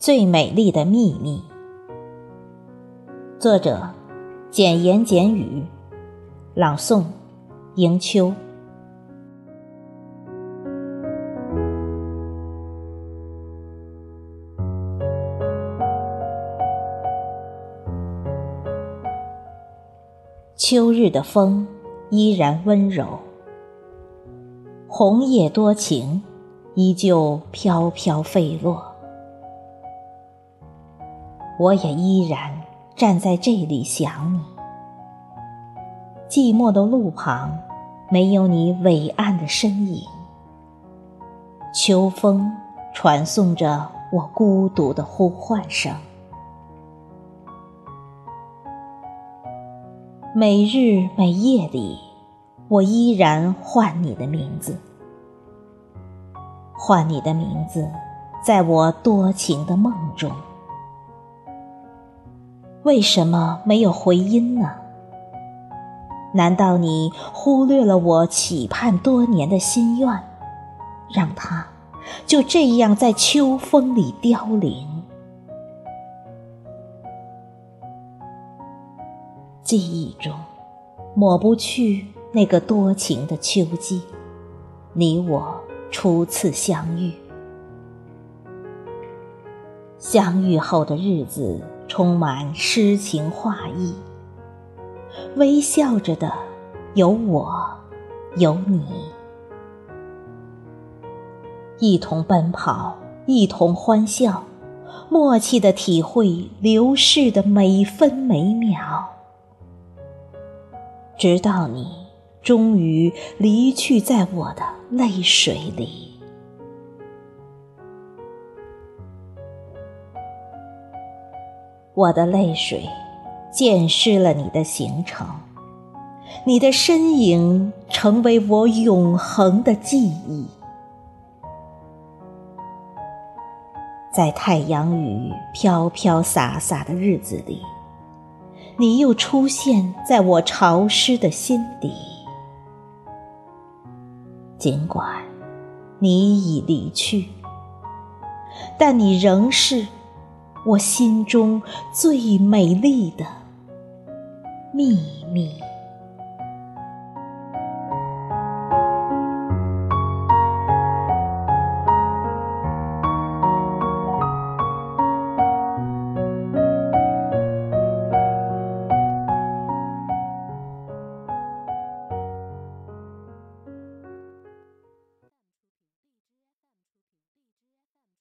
最美丽的秘密。作者：简言简语，朗诵：迎秋。秋日的风依然温柔，红叶多情，依旧飘飘飞落。我也依然站在这里想你。寂寞的路旁，没有你伟岸的身影。秋风传颂着我孤独的呼唤声。每日每夜里，我依然唤你的名字，唤你的名字，在我多情的梦中。为什么没有回音呢？难道你忽略了我期盼多年的心愿，让它就这样在秋风里凋零？记忆中，抹不去那个多情的秋季，你我初次相遇。相遇后的日子充满诗情画意，微笑着的有我，有你，一同奔跑，一同欢笑，默契的体会流逝的每分每秒。直到你终于离去，在我的泪水里，我的泪水溅湿了你的行程，你的身影成为我永恒的记忆，在太阳雨飘飘洒洒的日子里。你又出现在我潮湿的心底，尽管你已离去，但你仍是我心中最美丽的秘密。